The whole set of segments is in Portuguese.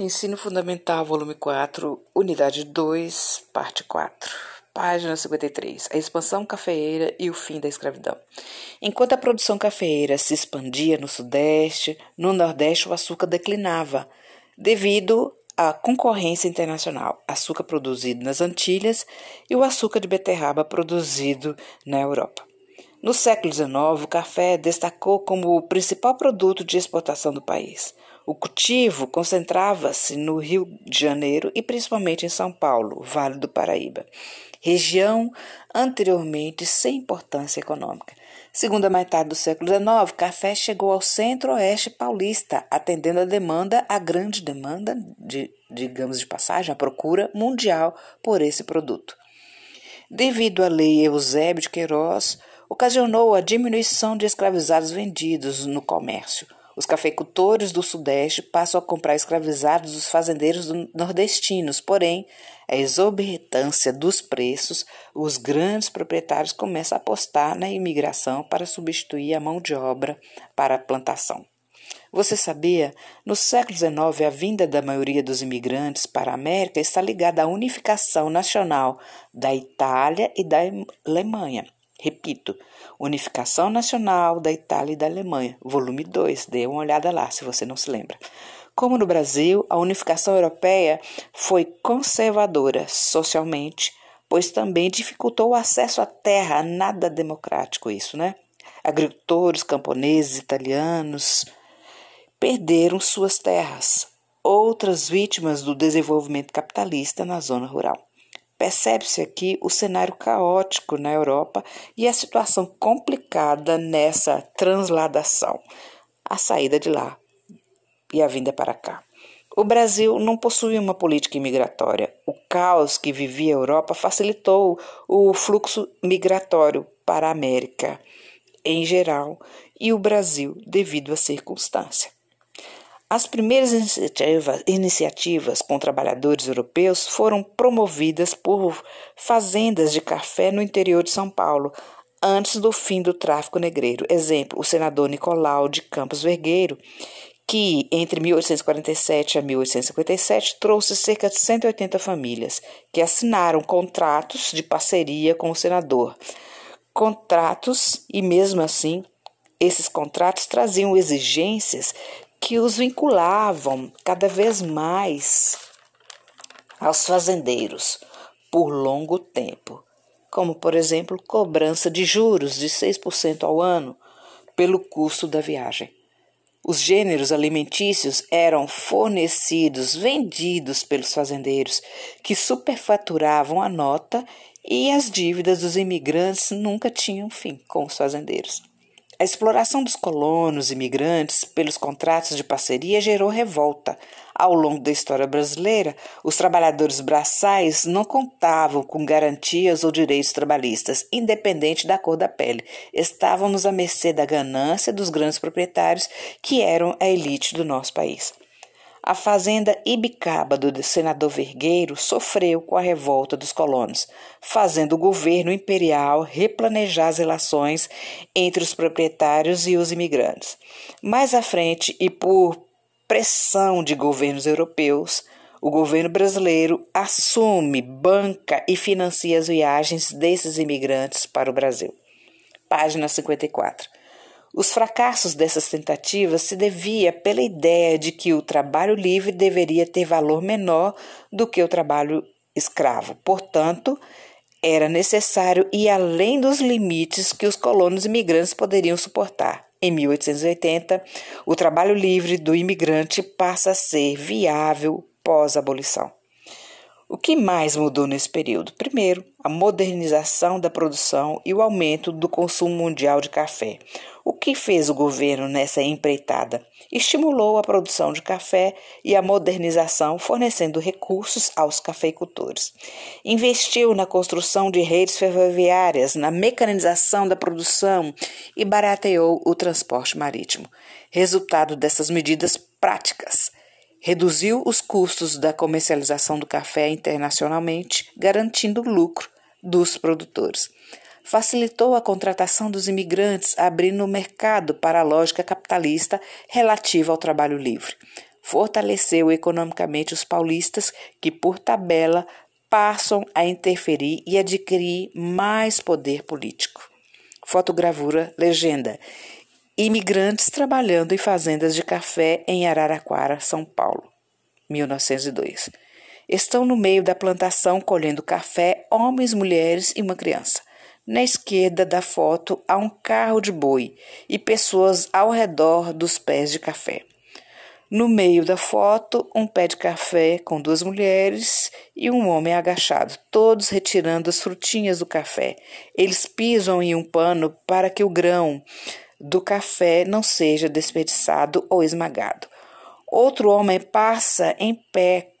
Ensino Fundamental, volume 4, unidade 2, parte 4. Página 53. A expansão cafeeira e o fim da escravidão. Enquanto a produção cafeeira se expandia no Sudeste, no Nordeste o açúcar declinava, devido à concorrência internacional. Açúcar produzido nas Antilhas e o açúcar de beterraba produzido na Europa. No século XIX, o café destacou como o principal produto de exportação do país. O cultivo concentrava-se no Rio de Janeiro e principalmente em São Paulo, Vale do Paraíba, região anteriormente sem importância econômica. Segunda metade do século XIX, café chegou ao centro-oeste paulista, atendendo a demanda, a grande demanda, de, digamos de passagem, a procura mundial por esse produto. Devido à lei Eusébio de Queiroz, ocasionou a diminuição de escravizados vendidos no comércio os cafeicultores do Sudeste passam a comprar escravizados dos fazendeiros nordestinos, porém, a exorbitância dos preços, os grandes proprietários começam a apostar na imigração para substituir a mão de obra para a plantação. Você sabia? No século XIX, a vinda da maioria dos imigrantes para a América está ligada à unificação nacional da Itália e da Alemanha. Repito, Unificação Nacional da Itália e da Alemanha, volume 2, dê uma olhada lá se você não se lembra. Como no Brasil, a unificação europeia foi conservadora socialmente, pois também dificultou o acesso à terra, nada democrático isso, né? Agricultores, camponeses, italianos perderam suas terras, outras vítimas do desenvolvimento capitalista na zona rural. Percebe-se aqui o cenário caótico na Europa e a situação complicada nessa transladação, a saída de lá e a vinda para cá. O Brasil não possuía uma política imigratória. O caos que vivia a Europa facilitou o fluxo migratório para a América em geral e o Brasil devido à circunstância. As primeiras iniciativa, iniciativas com trabalhadores europeus foram promovidas por fazendas de café no interior de São Paulo, antes do fim do tráfico negreiro. Exemplo, o senador Nicolau de Campos Vergueiro, que entre 1847 a 1857 trouxe cerca de 180 famílias que assinaram contratos de parceria com o senador. Contratos, e mesmo assim, esses contratos traziam exigências que os vinculavam cada vez mais aos fazendeiros por longo tempo, como, por exemplo, cobrança de juros de 6% ao ano pelo custo da viagem. Os gêneros alimentícios eram fornecidos, vendidos pelos fazendeiros, que superfaturavam a nota e as dívidas dos imigrantes nunca tinham fim com os fazendeiros. A exploração dos colonos imigrantes pelos contratos de parceria gerou revolta. Ao longo da história brasileira, os trabalhadores braçais não contavam com garantias ou direitos trabalhistas, independente da cor da pele. Estávamos à mercê da ganância dos grandes proprietários, que eram a elite do nosso país. A fazenda Ibicaba do senador Vergueiro sofreu com a revolta dos colonos, fazendo o governo imperial replanejar as relações entre os proprietários e os imigrantes. Mais à frente, e por pressão de governos europeus, o governo brasileiro assume, banca e financia as viagens desses imigrantes para o Brasil. Página 54. Os fracassos dessas tentativas se devia pela ideia de que o trabalho livre deveria ter valor menor do que o trabalho escravo. Portanto, era necessário ir além dos limites que os colonos imigrantes poderiam suportar. Em 1880, o trabalho livre do imigrante passa a ser viável pós-abolição. O que mais mudou nesse período? Primeiro, a modernização da produção e o aumento do consumo mundial de café. O que fez o governo nessa empreitada? Estimulou a produção de café e a modernização, fornecendo recursos aos cafeicultores. Investiu na construção de redes ferroviárias, na mecanização da produção e barateou o transporte marítimo. Resultado dessas medidas práticas reduziu os custos da comercialização do café internacionalmente, garantindo o lucro dos produtores. Facilitou a contratação dos imigrantes, abrindo o mercado para a lógica capitalista relativa ao trabalho livre. fortaleceu economicamente os paulistas, que, por tabela, passam a interferir e adquirir mais poder político. Fotogravura, legenda. Imigrantes trabalhando em fazendas de café em Araraquara, São Paulo, 1902. Estão no meio da plantação colhendo café homens, mulheres e uma criança. Na esquerda da foto há um carro de boi e pessoas ao redor dos pés de café. No meio da foto, um pé de café com duas mulheres e um homem agachado, todos retirando as frutinhas do café. Eles pisam em um pano para que o grão do café não seja desperdiçado ou esmagado. Outro homem passa em pé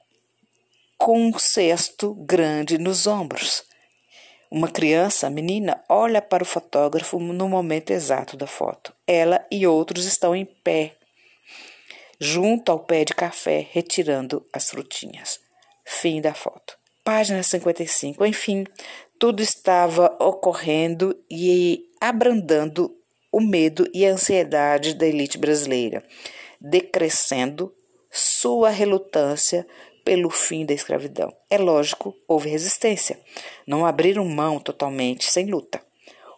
com um cesto grande nos ombros. Uma criança, menina, olha para o fotógrafo no momento exato da foto. Ela e outros estão em pé junto ao pé de café, retirando as frutinhas. Fim da foto. Página 55. Enfim, tudo estava ocorrendo e abrandando o medo e a ansiedade da elite brasileira, decrescendo sua relutância pelo fim da escravidão. É lógico, houve resistência. Não abriram mão totalmente sem luta.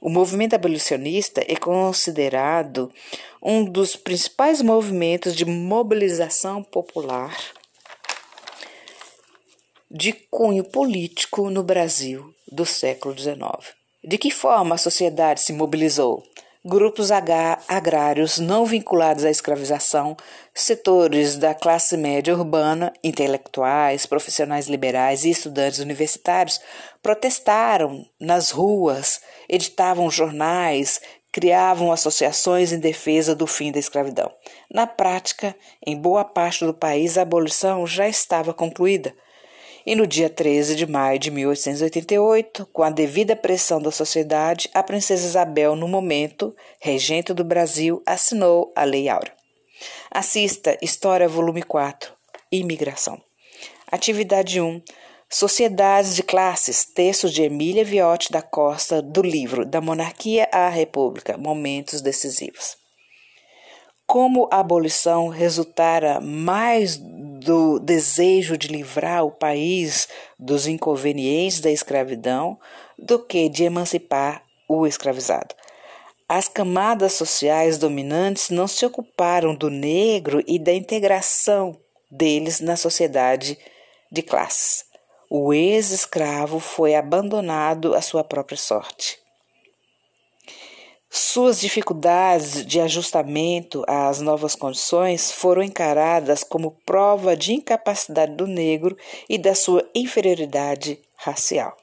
O movimento abolicionista é considerado um dos principais movimentos de mobilização popular de cunho político no Brasil do século XIX. De que forma a sociedade se mobilizou? Grupos agrários não vinculados à escravização, setores da classe média urbana, intelectuais, profissionais liberais e estudantes universitários protestaram nas ruas, editavam jornais, criavam associações em defesa do fim da escravidão. Na prática, em boa parte do país, a abolição já estava concluída e no dia 13 de maio de 1888, com a devida pressão da sociedade, a princesa Isabel, no momento, regente do Brasil, assinou a Lei Áurea. Assista História Volume 4 Imigração. Atividade 1 Sociedades de Classes, texto de Emília Viotti da Costa, do livro Da Monarquia à República Momentos Decisivos. Como a abolição resultara mais do desejo de livrar o país dos inconvenientes da escravidão do que de emancipar o escravizado. As camadas sociais dominantes não se ocuparam do negro e da integração deles na sociedade de classes. O ex-escravo foi abandonado à sua própria sorte. Suas dificuldades de ajustamento às novas condições foram encaradas como prova de incapacidade do negro e da sua inferioridade racial.